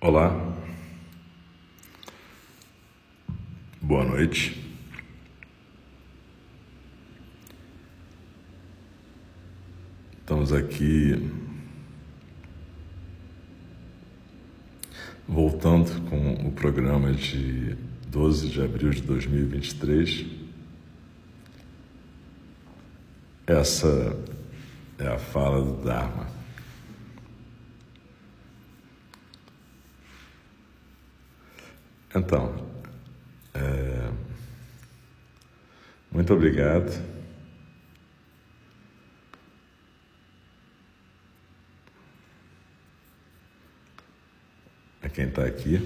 Olá, boa noite. Estamos aqui voltando com o programa de 12 de abril de 2023. Essa é a fala do Dharma. Então, é, muito obrigado. A quem está aqui.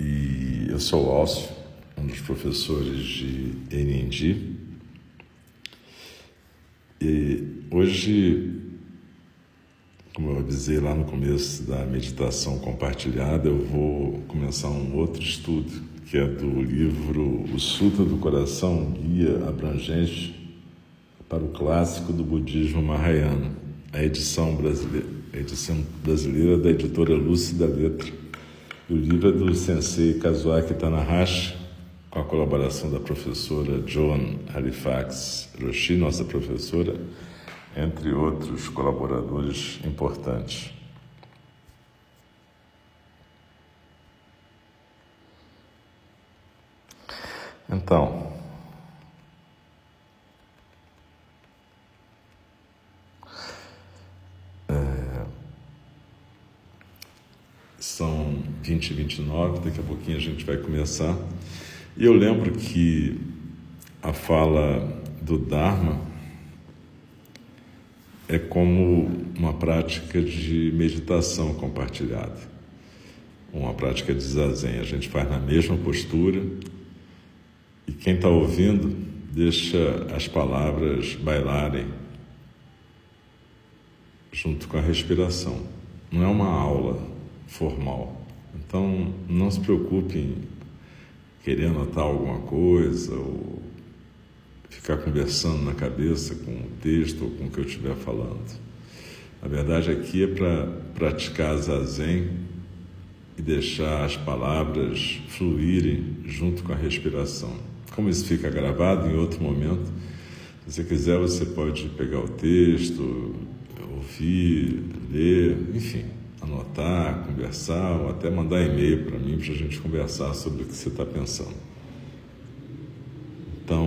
E eu sou o Alcio, um dos professores de NND. E hoje como eu avisei lá no começo da meditação compartilhada, eu vou começar um outro estudo, que é do livro O Sutra do Coração, Guia Abrangente para o Clássico do Budismo Mahayana, a edição brasileira, edição brasileira da editora Lúcida Letra. O livro é do sensei Kazuaki Tanahashi, com a colaboração da professora Joan Halifax Roshi, nossa professora, entre outros colaboradores importantes. Então, é, são 20 e 29, daqui a pouquinho a gente vai começar. E eu lembro que a fala do Dharma é como uma prática de meditação compartilhada, uma prática de zazen. A gente faz na mesma postura e quem está ouvindo deixa as palavras bailarem junto com a respiração. Não é uma aula formal. Então não se preocupe em querer anotar alguma coisa ou ficar conversando na cabeça com o texto ou com o que eu estiver falando. A verdade aqui é para praticar zazen e deixar as palavras fluírem junto com a respiração. Como isso fica gravado em outro momento, se você quiser, você pode pegar o texto, ouvir, ler, enfim, anotar, conversar ou até mandar e-mail para mim para a gente conversar sobre o que você está pensando. Então,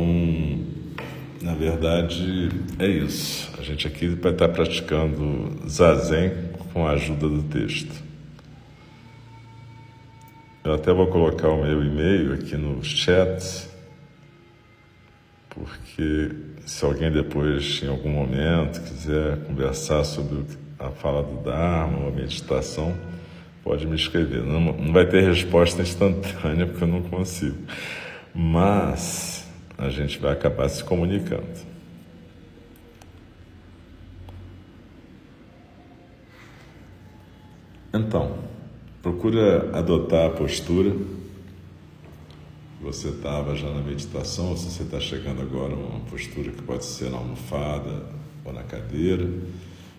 verdade, é isso. A gente aqui vai estar praticando zazen com a ajuda do texto. Eu até vou colocar o meu e-mail aqui no chat, porque se alguém depois, em algum momento, quiser conversar sobre a fala do Dharma a meditação, pode me escrever. Não, não vai ter resposta instantânea, porque eu não consigo. Mas a gente vai acabar se comunicando. Então, procura adotar a postura. Você estava já na meditação, ou se você está chegando agora, uma postura que pode ser na almofada ou na cadeira.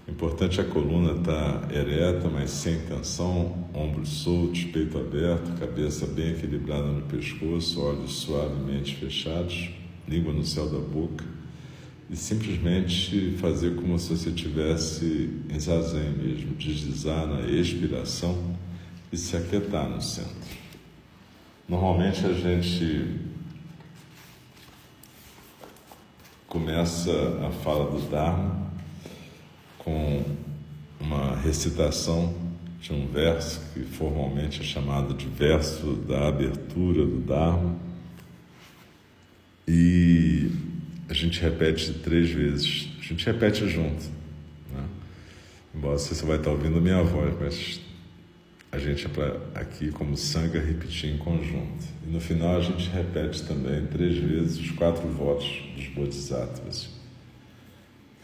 Importante a coluna estar tá ereta, mas sem tensão, ombros soltos, peito aberto, cabeça bem equilibrada no pescoço, olhos suavemente fechados, língua no céu da boca e simplesmente fazer como se você estivesse em zazen mesmo, deslizar na expiração e se aquietar no centro. Normalmente a gente começa a fala do Dharma com uma recitação de um verso que formalmente é chamado de verso da abertura do Dharma. E a gente repete três vezes. A gente repete junto. Né? Embora você só vai estar ouvindo a minha voz, mas a gente é para aqui como sanga repetir em conjunto. E no final a gente repete também três vezes os quatro votos dos Bodhisattvas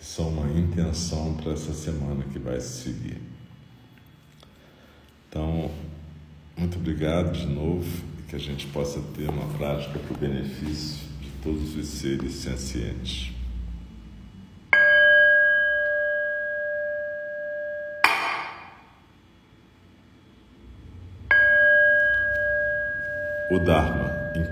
são uma intenção para essa semana que vai se seguir. Então, muito obrigado de novo e que a gente possa ter uma prática para o benefício de todos os seres sencientes. O Dharma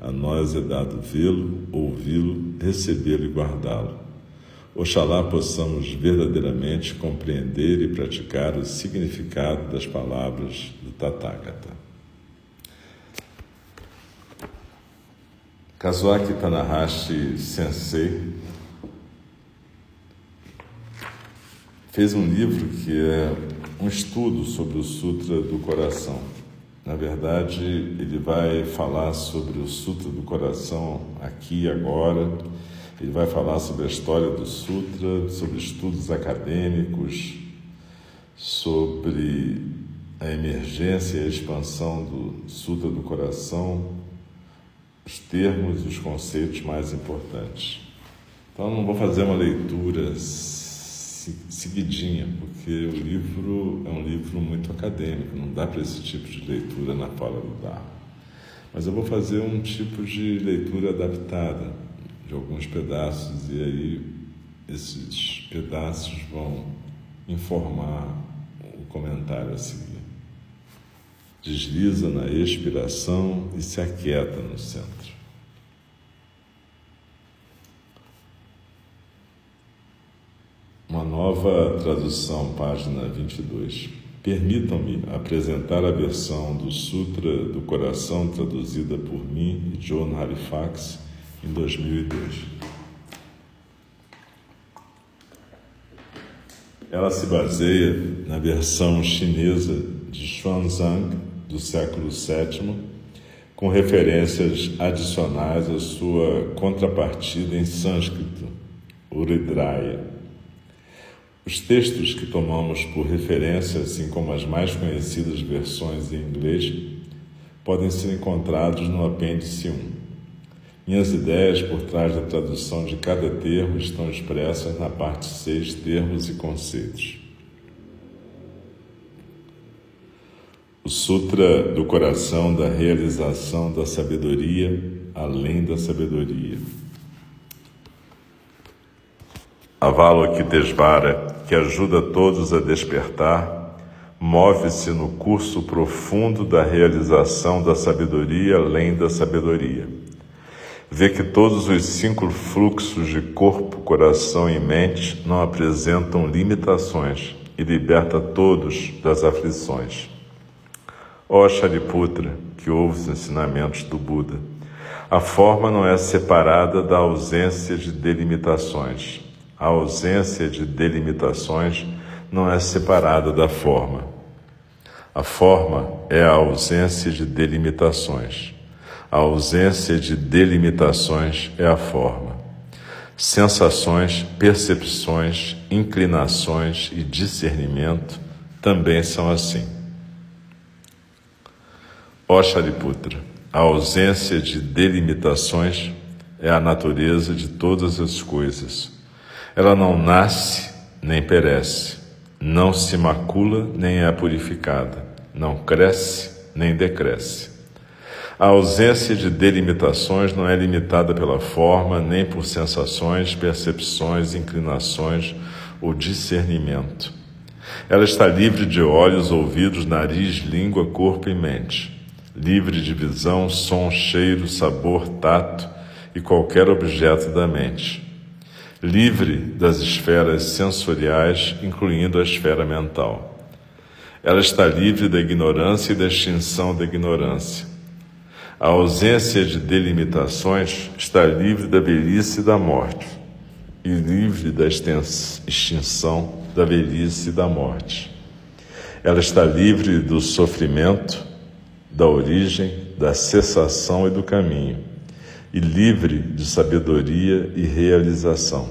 A nós é dado vê-lo, ouvi-lo, recebê-lo e guardá-lo. Oxalá possamos verdadeiramente compreender e praticar o significado das palavras do Tathagata. Kazuaki Tanahashi Sensei fez um livro que é um estudo sobre o Sutra do Coração. Na verdade, ele vai falar sobre o Sutra do Coração aqui e agora. Ele vai falar sobre a história do Sutra, sobre estudos acadêmicos, sobre a emergência e a expansão do Sutra do Coração, os termos e os conceitos mais importantes. Então, não vou fazer uma leitura seguidinha, porque o livro é um livro muito acadêmico, não dá para esse tipo de leitura na fala do Dharma. Mas eu vou fazer um tipo de leitura adaptada de alguns pedaços e aí esses pedaços vão informar o comentário a seguir. Desliza na expiração e se aquieta no centro. Uma nova tradução, página 22. Permitam-me apresentar a versão do Sutra do Coração traduzida por mim e John Halifax em 2002. Ela se baseia na versão chinesa de Xuanzang do século VII, com referências adicionais à sua contrapartida em sânscrito, Uridraya. Os textos que tomamos por referência, assim como as mais conhecidas versões em inglês, podem ser encontrados no apêndice 1. Minhas ideias por trás da tradução de cada termo estão expressas na parte 6, termos e conceitos. O Sutra do Coração da Realização da Sabedoria, além da Sabedoria. Avalokitesvara que ajuda todos a despertar, move-se no curso profundo da realização da sabedoria além da sabedoria. Vê que todos os cinco fluxos de corpo, coração e mente não apresentam limitações e liberta todos das aflições. Ó Shariputra, que ouve os ensinamentos do Buda, a forma não é separada da ausência de delimitações. A ausência de delimitações não é separada da forma. A forma é a ausência de delimitações. A ausência de delimitações é a forma. Sensações, percepções, inclinações e discernimento também são assim. Ó Shariputra, a ausência de delimitações é a natureza de todas as coisas ela não nasce nem perece, não se macula nem é purificada, não cresce nem decresce. A ausência de delimitações não é limitada pela forma, nem por sensações, percepções, inclinações ou discernimento. Ela está livre de olhos, ouvidos, nariz, língua, corpo e mente, livre de visão, som, cheiro, sabor, tato e qualquer objeto da mente livre das esferas sensoriais, incluindo a esfera mental. Ela está livre da ignorância e da extinção da ignorância. A ausência de delimitações está livre da velhice e da morte. e livre da extinção, da velhice e da morte. Ela está livre do sofrimento, da origem, da cessação e do caminho, e livre de sabedoria e realização.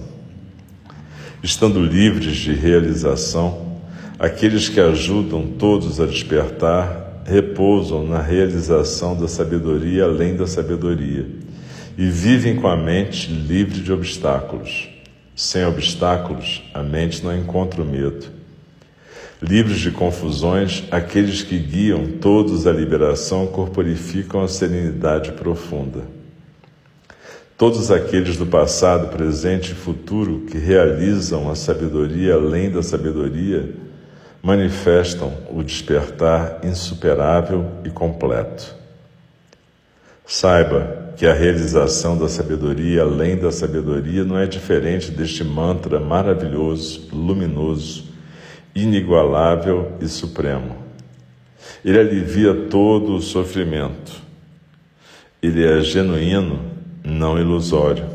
Estando livres de realização, aqueles que ajudam todos a despertar repousam na realização da sabedoria além da sabedoria e vivem com a mente livre de obstáculos. Sem obstáculos, a mente não encontra o medo. Livres de confusões, aqueles que guiam todos à liberação corporificam a serenidade profunda. Todos aqueles do passado, presente e futuro que realizam a sabedoria além da sabedoria manifestam o despertar insuperável e completo. Saiba que a realização da sabedoria além da sabedoria não é diferente deste mantra maravilhoso, luminoso, inigualável e supremo. Ele alivia todo o sofrimento. Ele é genuíno, não ilusório.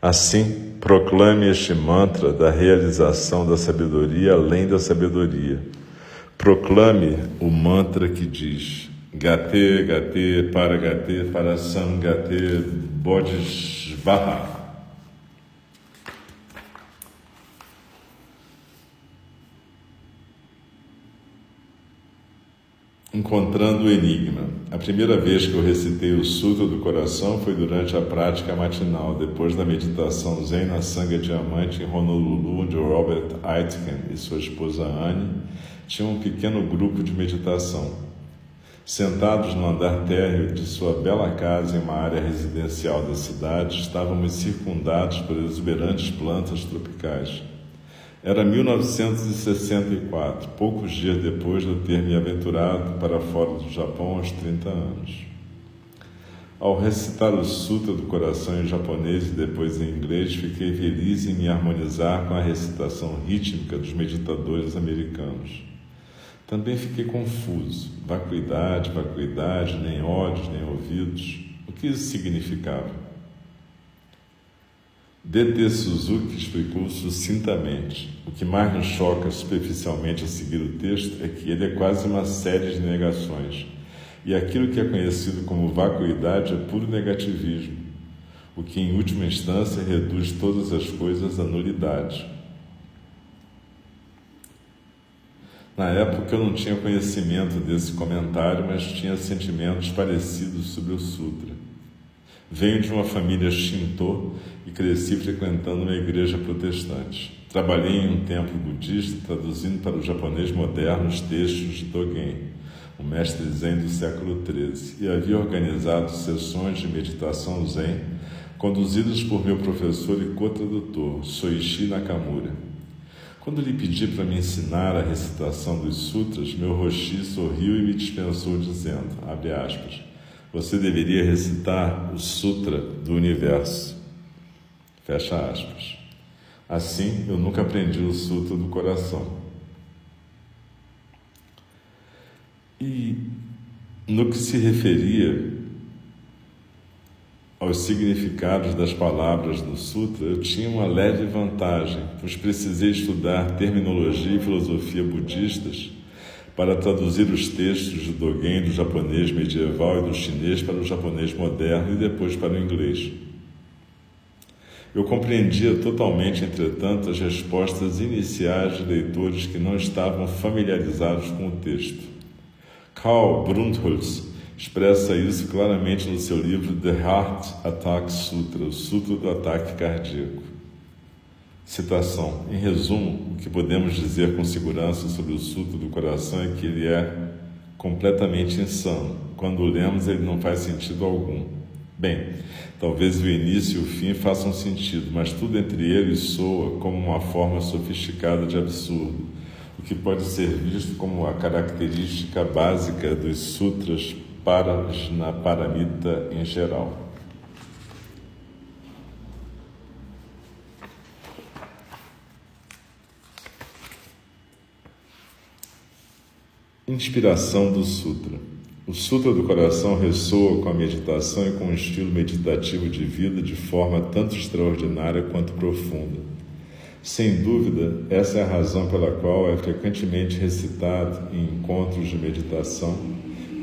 Assim, Proclame este mantra da realização da sabedoria além da sabedoria. Proclame o mantra que diz: Gate, Gate, para Gate, para Sangate, Bodhisvaha. Encontrando o Enigma. A primeira vez que eu recitei o Sutra do Coração foi durante a prática matinal, depois da meditação Zen na Sangha Diamante em Honolulu, onde Robert Aitken e sua esposa Anne tinham um pequeno grupo de meditação. Sentados no andar térreo de sua bela casa em uma área residencial da cidade, estávamos circundados por exuberantes plantas tropicais. Era 1964, poucos dias depois de eu ter me aventurado para fora do Japão aos 30 anos. Ao recitar o Sutra do Coração em japonês e depois em inglês, fiquei feliz em me harmonizar com a recitação rítmica dos meditadores americanos. Também fiquei confuso. Vacuidade, vacuidade, nem olhos, nem ouvidos. O que isso significava? D.T. Suzuki explicou sucintamente. O que mais nos choca superficialmente a seguir o texto é que ele é quase uma série de negações. E aquilo que é conhecido como vacuidade é puro negativismo, o que em última instância reduz todas as coisas à nulidade. Na época eu não tinha conhecimento desse comentário, mas tinha sentimentos parecidos sobre o Sutra. Venho de uma família Shinto e cresci frequentando uma igreja protestante. Trabalhei em um templo budista traduzindo para o japonês moderno os textos de Dogen, o mestre Zen do século XIII, e havia organizado sessões de meditação Zen conduzidas por meu professor e co-tradutor, Soichi Nakamura. Quando lhe pedi para me ensinar a recitação dos sutras, meu roshi sorriu e me dispensou dizendo, abre aspas, você deveria recitar o Sutra do Universo. Fecha aspas. Assim, eu nunca aprendi o Sutra do coração. E no que se referia aos significados das palavras do Sutra, eu tinha uma leve vantagem, pois precisei estudar terminologia e filosofia budistas para traduzir os textos de Dogen do japonês medieval e do chinês para o japonês moderno e depois para o inglês. Eu compreendia totalmente, entretanto, as respostas iniciais de leitores que não estavam familiarizados com o texto. Karl Brundtholz expressa isso claramente no seu livro The Heart Attack Sutra, o Sutra do Ataque Cardíaco. Citação: Em resumo, o que podemos dizer com segurança sobre o Sutra do Coração é que ele é completamente insano. Quando lemos, ele não faz sentido algum. Bem, talvez o início e o fim façam sentido, mas tudo entre eles soa como uma forma sofisticada de absurdo, o que pode ser visto como a característica básica dos sutras para na paramita em geral. Inspiração do Sutra. O Sutra do Coração ressoa com a meditação e com o estilo meditativo de vida de forma tanto extraordinária quanto profunda. Sem dúvida, essa é a razão pela qual é frequentemente recitado em encontros de meditação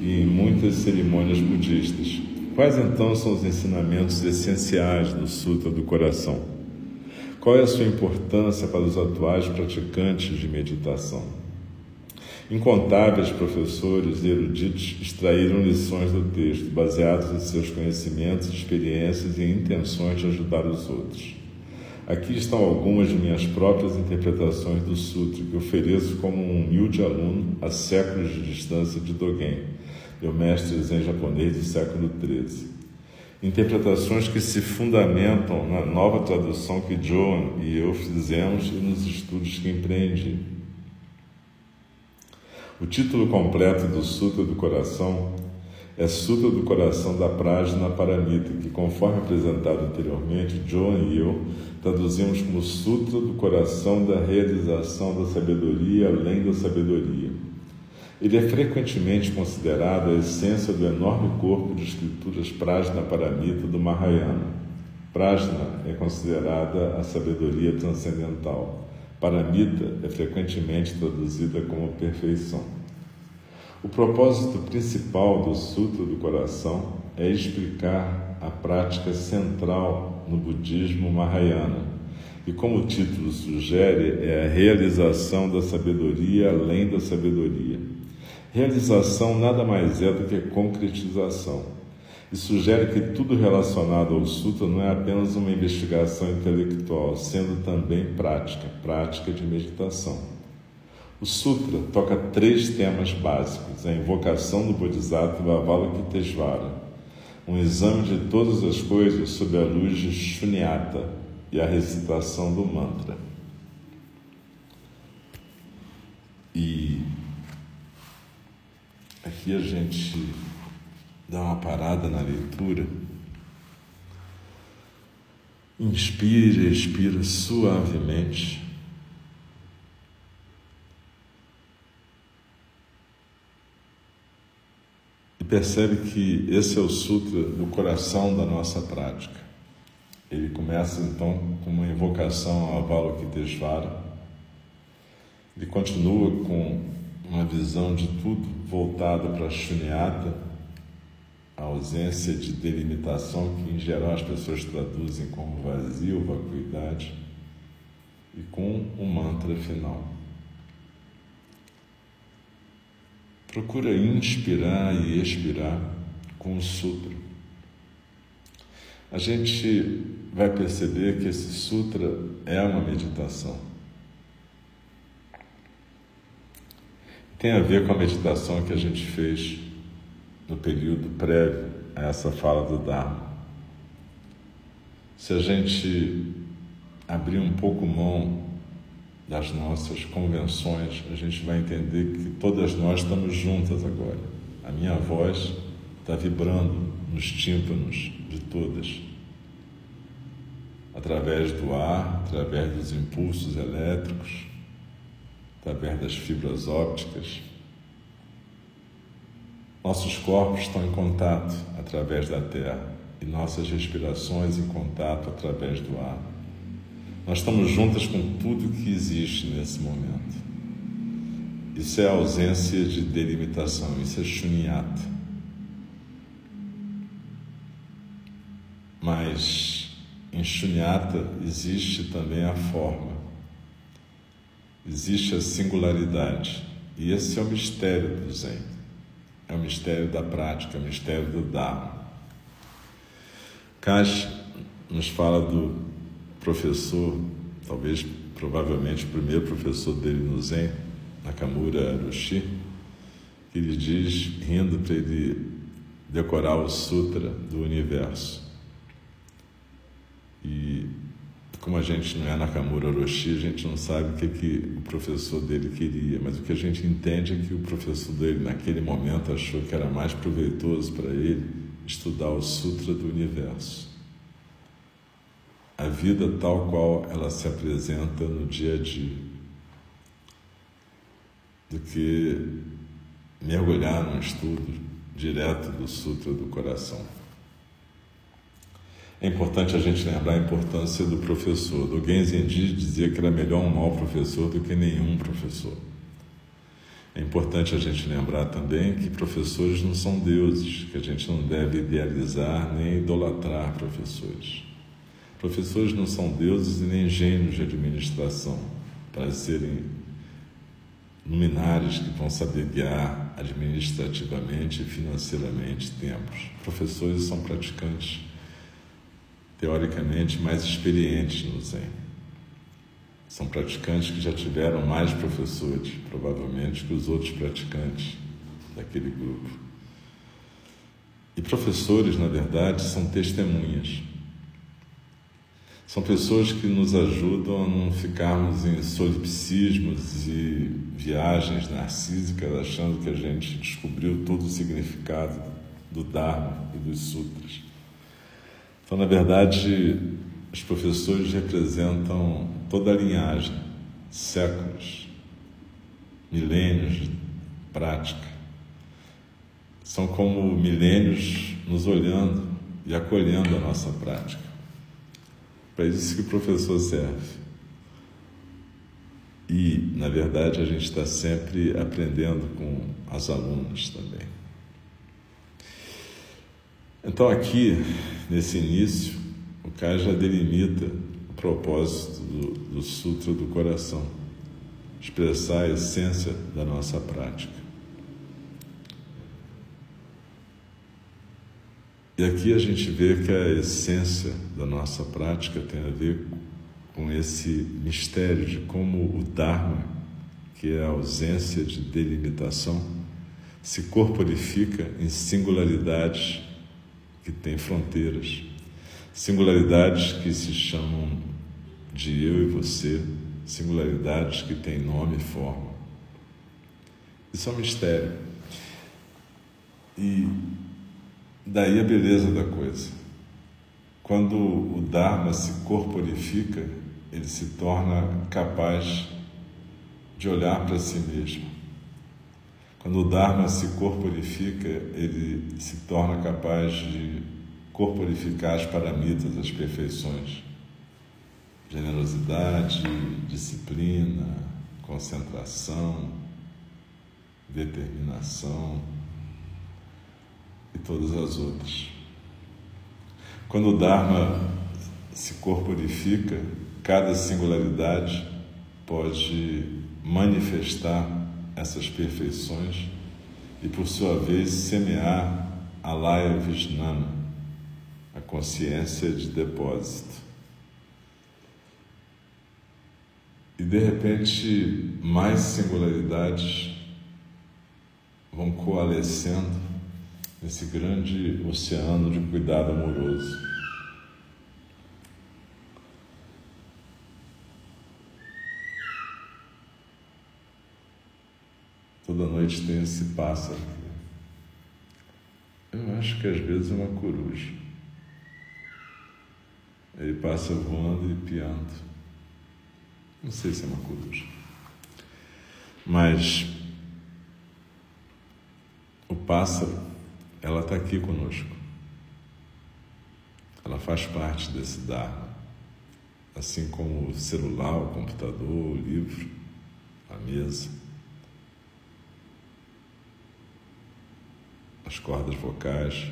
e em muitas cerimônias budistas. Quais então são os ensinamentos essenciais do Sutra do Coração? Qual é a sua importância para os atuais praticantes de meditação? Incontáveis professores e eruditos extraíram lições do texto, baseados em seus conhecimentos, experiências e intenções de ajudar os outros. Aqui estão algumas de minhas próprias interpretações do Sutra, que ofereço como um humilde aluno a séculos de distância de Dogen, meu mestre zen japonês do século XIII. Interpretações que se fundamentam na nova tradução que Joan e eu fizemos e nos estudos que empreendi. O título completo do Sutra do Coração é Sutra do Coração da Prajna Paramita, que, conforme apresentado anteriormente, John e eu traduzimos como Sutra do Coração da Realização da Sabedoria além da Sabedoria. Ele é frequentemente considerado a essência do enorme corpo de escrituras Prajna Paramita do Mahayana. Prajna é considerada a sabedoria transcendental. Paramita é frequentemente traduzida como perfeição. O propósito principal do Sutra do Coração é explicar a prática central no budismo Mahayana, e como o título sugere, é a realização da sabedoria além da sabedoria. Realização nada mais é do que concretização e sugere que tudo relacionado ao Sutra não é apenas uma investigação intelectual, sendo também prática, prática de meditação. O Sutra toca três temas básicos: a invocação do Bodhisattva Avalokitesvara, um exame de todas as coisas sob a luz de Shunyata e a recitação do mantra. E aqui a gente dá uma parada na leitura. Inspire expira suavemente. E percebe que esse é o sutra do coração da nossa prática. Ele começa então com uma invocação ao Avalokitesvara. Ele continua com uma visão de tudo voltado para Shunyata, a ausência de delimitação, que em geral as pessoas traduzem como vazio, vacuidade, e com um mantra final. Procura inspirar e expirar com o sutra. A gente vai perceber que esse sutra é uma meditação. Tem a ver com a meditação que a gente fez no período prévio a essa fala do Dharma. Se a gente abrir um pouco mão das nossas convenções, a gente vai entender que todas nós estamos juntas agora. A minha voz está vibrando nos tímpanos de todas, através do ar, através dos impulsos elétricos, através das fibras ópticas. Nossos corpos estão em contato através da terra e nossas respirações em contato através do ar. Nós estamos juntas com tudo que existe nesse momento. Isso é ausência de delimitação, isso é shunyata. Mas em shunyata existe também a forma, existe a singularidade, e esse é o mistério do Zen. É o mistério da prática, é o mistério do Dharma. Kash nos fala do professor, talvez, provavelmente, o primeiro professor dele no Zen, Nakamura Roshi, que ele diz, rindo para ele decorar o Sutra do Universo. E como a gente não é Nakamura Orochi, a gente não sabe o que, que o professor dele queria, mas o que a gente entende é que o professor dele, naquele momento, achou que era mais proveitoso para ele estudar o Sutra do Universo. A vida tal qual ela se apresenta no dia a dia, do que mergulhar num estudo direto do Sutra do Coração. É importante a gente lembrar a importância do professor. Do Genzenji dizia que era melhor um mau professor do que nenhum professor. É importante a gente lembrar também que professores não são deuses, que a gente não deve idealizar nem idolatrar professores. Professores não são deuses e nem gênios de administração para serem luminares que vão saber guiar administrativamente e financeiramente tempos. Professores são praticantes teoricamente mais experientes no Zen. São praticantes que já tiveram mais professores, provavelmente, que os outros praticantes daquele grupo. E professores, na verdade, são testemunhas. São pessoas que nos ajudam a não ficarmos em solipsismos e viagens narcísicas achando que a gente descobriu todo o significado do Dharma e dos Sutras. Então, na verdade, os professores representam toda a linhagem, séculos, milênios de prática. São como milênios nos olhando e acolhendo a nossa prática. Para isso que o professor serve. E, na verdade, a gente está sempre aprendendo com as alunas também. Então, aqui, nesse início, o Kai já delimita o propósito do, do Sutra do Coração expressar a essência da nossa prática. E aqui a gente vê que a essência da nossa prática tem a ver com esse mistério de como o Dharma, que é a ausência de delimitação, se corporifica em singularidades que têm fronteiras, singularidades que se chamam de eu e você, singularidades que têm nome e forma. Isso é um mistério. E daí a beleza da coisa. Quando o Dharma se corporifica, ele se torna capaz de olhar para si mesmo quando o Dharma se corporifica, ele se torna capaz de corporificar as paramitas, as perfeições. Generosidade, disciplina, concentração, determinação e todas as outras. Quando o Dharma se corporifica, cada singularidade pode manifestar essas perfeições e, por sua vez, semear a Laya Vijnana, a consciência de depósito. E, de repente, mais singularidades vão coalescendo nesse grande oceano de cuidado amoroso. Noite tem esse pássaro. Eu acho que às vezes é uma coruja. Ele passa voando e piando. Não sei se é uma coruja. Mas o pássaro, ela está aqui conosco. Ela faz parte desse Dharma. Assim como o celular, o computador, o livro, a mesa. As cordas vocais.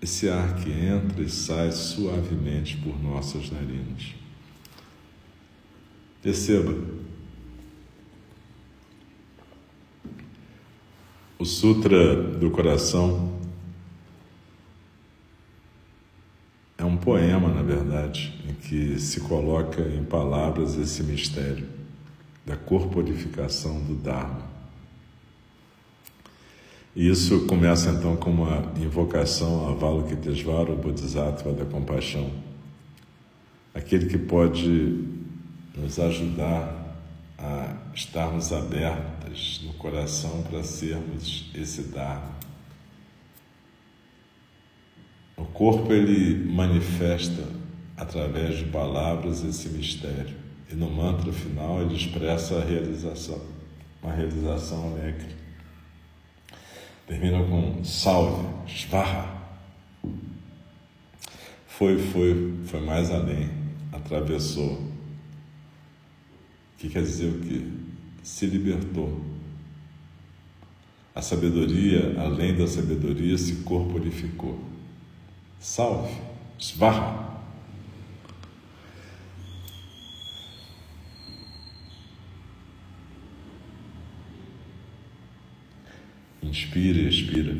Esse ar que entra e sai suavemente por nossas narinas. Perceba, o Sutra do Coração é um poema, na verdade, em que se coloca em palavras esse mistério da corporificação do Dharma. Isso começa então com uma invocação a Avalokitesvara, o Bodhisattva da compaixão, aquele que pode nos ajudar a estarmos abertas no coração para sermos esse Dharma. O corpo ele manifesta através de palavras esse mistério. E no mantra final ele expressa a realização. uma realização alegre. Termina com salve, esvarra. Foi, foi, foi mais além, atravessou. O que quer dizer o quê? Se libertou. A sabedoria, além da sabedoria, se corporificou. Salve, esvarra. Inspira e expira.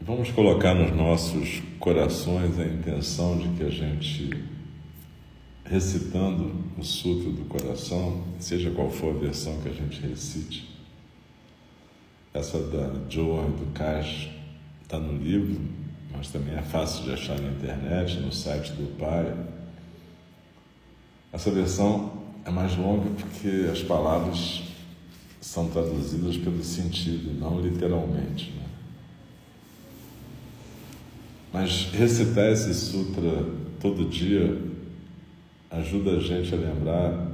Vamos colocar nos nossos corações a intenção de que a gente, recitando o Sutra do coração, seja qual for a versão que a gente recite, essa da Joan do Cash está no livro, mas também é fácil de achar na internet, no site do Pai. Essa versão é mais longa porque as palavras são traduzidas pelo sentido, não literalmente. Né? Mas recitar esse sutra todo dia ajuda a gente a lembrar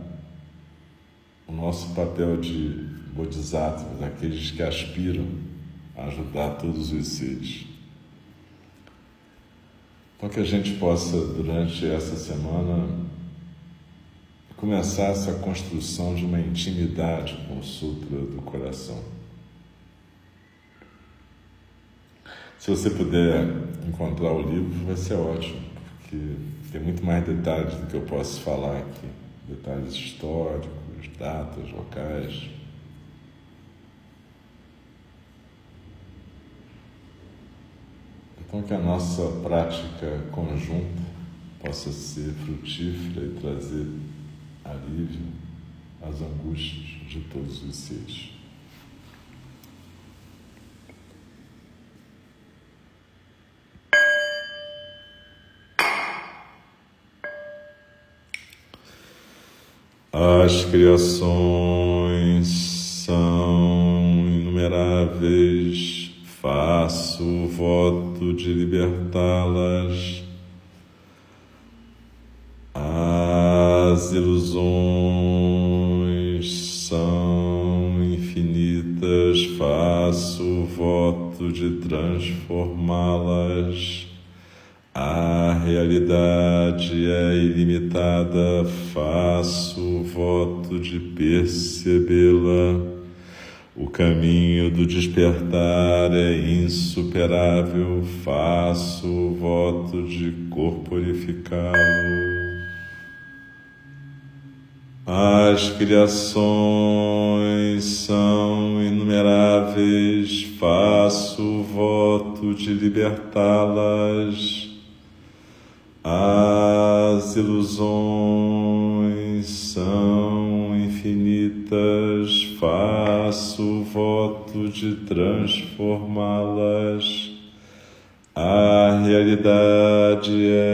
o nosso papel de bodhisattvas, aqueles que aspiram a ajudar todos os seres. Então que a gente possa, durante essa semana, começar essa construção de uma intimidade com o Sutra do coração. Se você puder encontrar o livro, vai ser ótimo, porque tem muito mais detalhes do que eu posso falar aqui detalhes históricos, datas, locais. Então, que a nossa prática conjunta possa ser frutífera e trazer alívio às angústias de todos os seres. As criações são inumeráveis, faço o voto de libertá-las As ilusões são infinitas, faço o voto de transformá-las. A realidade é ilimitada, faço o voto de percebê-la. O caminho do despertar é insuperável, faço o voto de corporificá-lo. As criações são inumeráveis, faço o voto de libertá-las. As ilusões são infinitas, faço o voto de transformá-las. A realidade é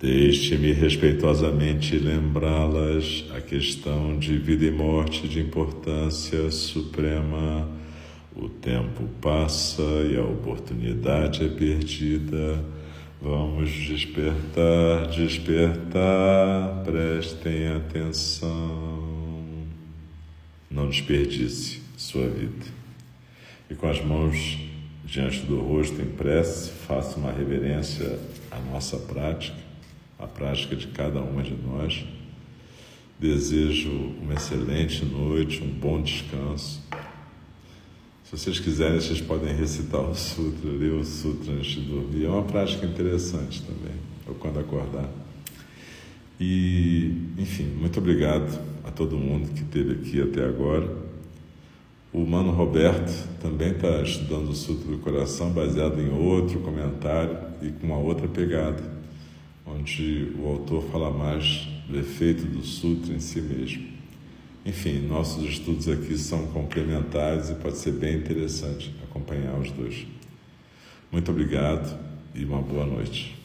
Deixe-me respeitosamente lembrá-las a questão de vida e morte de importância suprema. O tempo passa e a oportunidade é perdida. Vamos despertar, despertar, prestem atenção. Não desperdice sua vida. E com as mãos diante do rosto em prece, faça uma reverência à nossa prática, à prática de cada uma de nós. Desejo uma excelente noite, um bom descanso. Se vocês quiserem, vocês podem recitar o sutra, ler o sutra antes de dormir. É uma prática interessante também, ou quando acordar. E, enfim, muito obrigado a todo mundo que esteve aqui até agora. O Mano Roberto também está estudando o Sutra do Coração, baseado em outro comentário e com uma outra pegada, onde o autor fala mais do efeito do Sutra em si mesmo. Enfim, nossos estudos aqui são complementares e pode ser bem interessante acompanhar os dois. Muito obrigado e uma boa noite.